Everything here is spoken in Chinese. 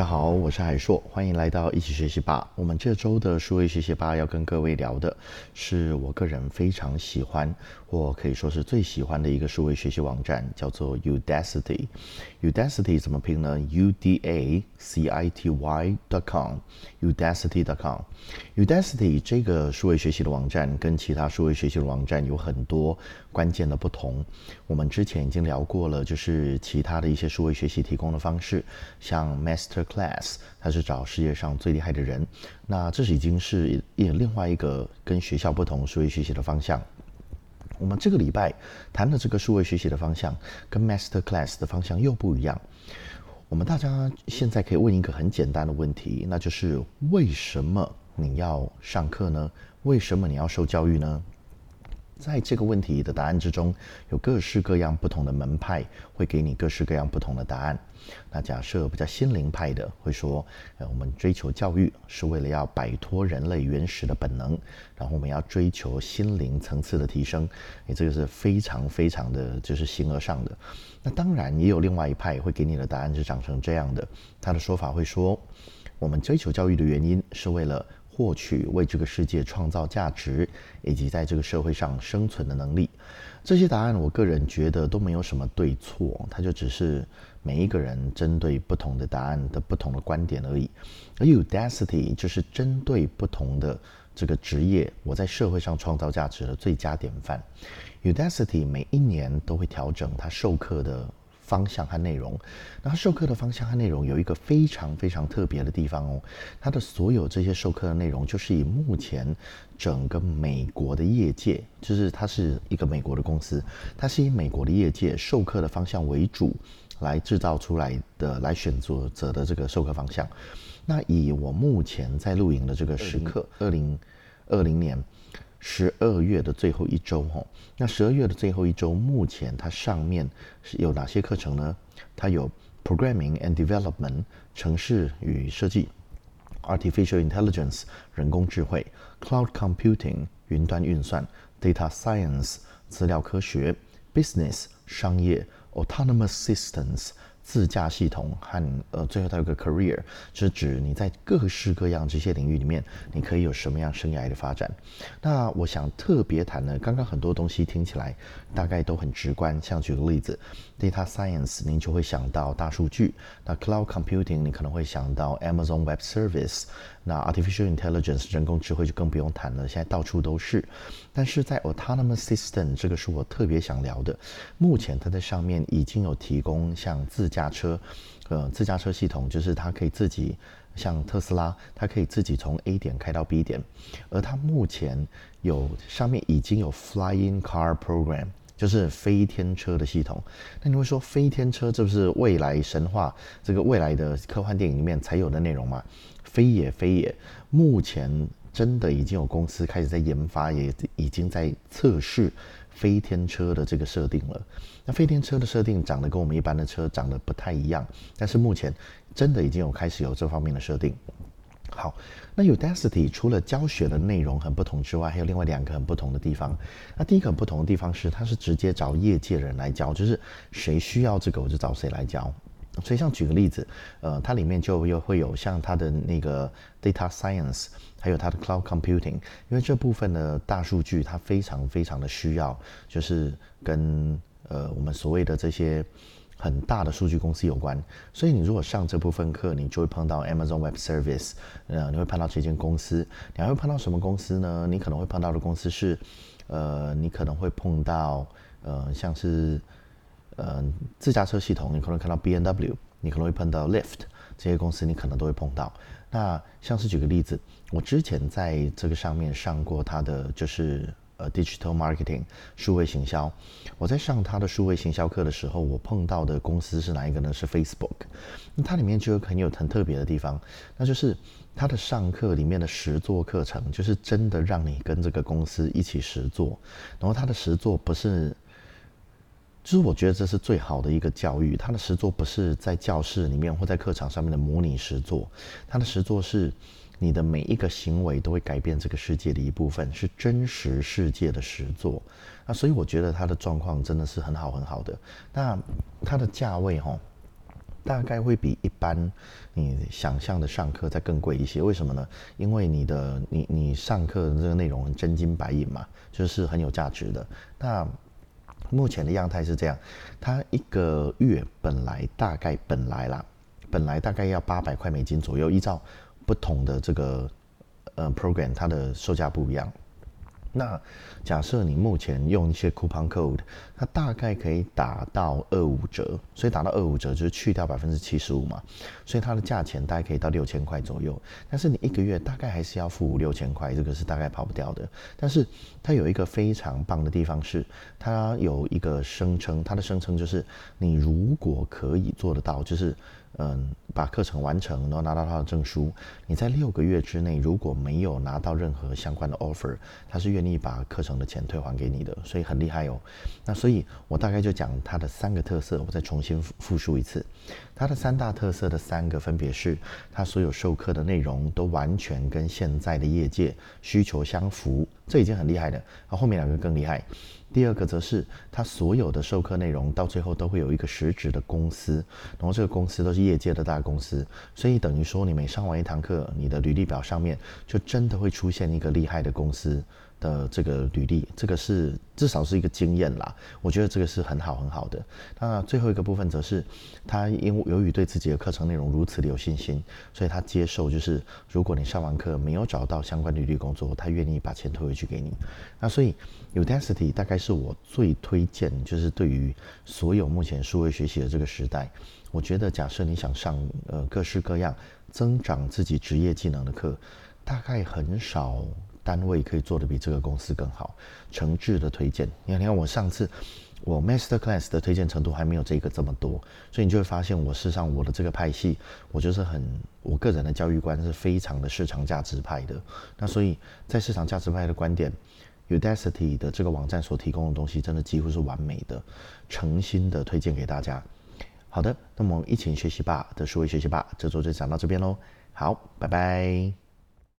大家好，我是海硕，欢迎来到一起学习吧。我们这周的数位学习吧要跟各位聊的是我个人非常喜欢，或可以说是最喜欢的一个数位学习网站，叫做 Udacity。Udacity 怎么拼呢？U D A C I T Y dot com。Udacity dot com。Udacity 这个数位学习的网站跟其他数位学习的网站有很多关键的不同。我们之前已经聊过了，就是其他的一些数位学习提供的方式，像 Master。Class，它是找世界上最厉害的人。那这是已经是一另外一个跟学校不同数位学习的方向。我们这个礼拜谈的这个数位学习的方向，跟 Master Class 的方向又不一样。我们大家现在可以问一个很简单的问题，那就是为什么你要上课呢？为什么你要受教育呢？在这个问题的答案之中，有各式各样不同的门派会给你各式各样不同的答案。那假设比较心灵派的会说，呃，我们追求教育是为了要摆脱人类原始的本能，然后我们要追求心灵层次的提升。你这个是非常非常的就是形而上的。那当然也有另外一派会给你的答案是长成这样的，他的说法会说，我们追求教育的原因是为了。获取为这个世界创造价值，以及在这个社会上生存的能力，这些答案，我个人觉得都没有什么对错，它就只是每一个人针对不同的答案的不同的观点而已。而 Udacity 就是针对不同的这个职业，我在社会上创造价值的最佳典范。Udacity 每一年都会调整它授课的。方向和内容，那他授课的方向和内容有一个非常非常特别的地方哦，它的所有这些授课的内容就是以目前整个美国的业界，就是它是一个美国的公司，它是以美国的业界授课的方向为主来制造出来的，来选择者的这个授课方向。那以我目前在录影的这个时刻，二零二零年。十二月的最后一周，吼，那十二月的最后一周，目前它上面是有哪些课程呢？它有 Programming and Development 城市与设计，Artificial Intelligence 人工智慧，Cloud Computing 云端运算，Data Science 资料科学，Business 商业，Autonomous Systems。自驾系统和呃，最后它有个 career，是指你在各式各样这些领域里面，你可以有什么样生涯的发展。那我想特别谈呢，刚刚很多东西听起来大概都很直观，像举个例子，data science，您就会想到大数据；那 cloud computing，你可能会想到 Amazon Web Service。那 artificial intelligence 人工智慧就更不用谈了，现在到处都是。但是在 autonomous system 这个是我特别想聊的。目前它在上面已经有提供像自驾车，呃，自驾车系统，就是它可以自己像特斯拉，它可以自己从 A 点开到 B 点。而它目前有上面已经有 flying car program，就是飞天车的系统。那你会说飞天车这不是未来神话这个未来的科幻电影里面才有的内容吗？非也非也，目前真的已经有公司开始在研发，也已经在测试飞天车的这个设定了。那飞天车的设定长得跟我们一般的车长得不太一样，但是目前真的已经有开始有这方面的设定。好，那 Udacity 除了教学的内容很不同之外，还有另外两个很不同的地方。那第一个很不同的地方是，它是直接找业界人来教，就是谁需要这个我就找谁来教。所以，像举个例子，呃，它里面就又会有像它的那个 data science，还有它的 cloud computing，因为这部分的大数据它非常非常的需要，就是跟呃我们所谓的这些很大的数据公司有关。所以，你如果上这部分课，你就会碰到 Amazon Web Service，呃，你会碰到这间公司。你还会碰到什么公司呢？你可能会碰到的公司是，呃，你可能会碰到，呃，像是。呃，自驾车系统，你可能看到 B N W，你可能会碰到 Lift 这些公司，你可能都会碰到。那像是举个例子，我之前在这个上面上过他的就是呃 Digital Marketing 数位行销。我在上他的数位行销课的时候，我碰到的公司是哪一个呢？是 Facebook。那它里面就有很有很特别的地方，那就是它的上课里面的实作课程，就是真的让你跟这个公司一起实做。然后它的实作不是。其实我觉得这是最好的一个教育。他的实作不是在教室里面或在课堂上面的模拟实作，他的实作是你的每一个行为都会改变这个世界的一部分，是真实世界的实作。那所以我觉得他的状况真的是很好很好的。那它的价位哈，大概会比一般你想象的上课再更贵一些。为什么呢？因为你的你你上课的这个内容真金白银嘛，就是很有价值的。那目前的样态是这样，它一个月本来大概本来啦，本来大概要八百块美金左右，依照不同的这个呃 program，它的售价不一样。那假设你目前用一些 coupon code，它大概可以打到二五折，所以打到二五折就是去掉百分之七十五嘛，所以它的价钱大概可以到六千块左右。但是你一个月大概还是要付五六千块，这个是大概跑不掉的。但是它有一个非常棒的地方是，它有一个声称，它的声称就是你如果可以做得到，就是。嗯，把课程完成，然后拿到他的证书。你在六个月之内如果没有拿到任何相关的 offer，他是愿意把课程的钱退还给你的，所以很厉害哦。那所以我大概就讲它的三个特色，我再重新复述一次。它的三大特色的三个分别是，它所有授课的内容都完全跟现在的业界需求相符，这已经很厉害了。那后面两个更厉害。第二个则是，他所有的授课内容到最后都会有一个实质的公司，然后这个公司都是业界的大公司，所以等于说你每上完一堂课，你的履历表上面就真的会出现一个厉害的公司。的这个履历，这个是至少是一个经验啦。我觉得这个是很好很好的。那最后一个部分则是，他因为由于对自己的课程内容如此的有信心，所以他接受就是如果你上完课没有找到相关履历工作，他愿意把钱退回去给你。那所以 Udacity 大概是我最推荐，就是对于所有目前数位学习的这个时代，我觉得假设你想上呃各式各样增长自己职业技能的课，大概很少。单位可以做的比这个公司更好，诚挚的推荐。你看，你看我上次我 Master Class 的推荐程度还没有这个这么多，所以你就会发现我事实上我的这个派系，我就是很我个人的教育观是非常的市场价值派的。那所以在市场价值派的观点，Udacity 的这个网站所提供的东西真的几乎是完美的，诚心的推荐给大家。好的，那么一起学习吧的数位学习吧，这周就讲到这边喽。好，拜拜。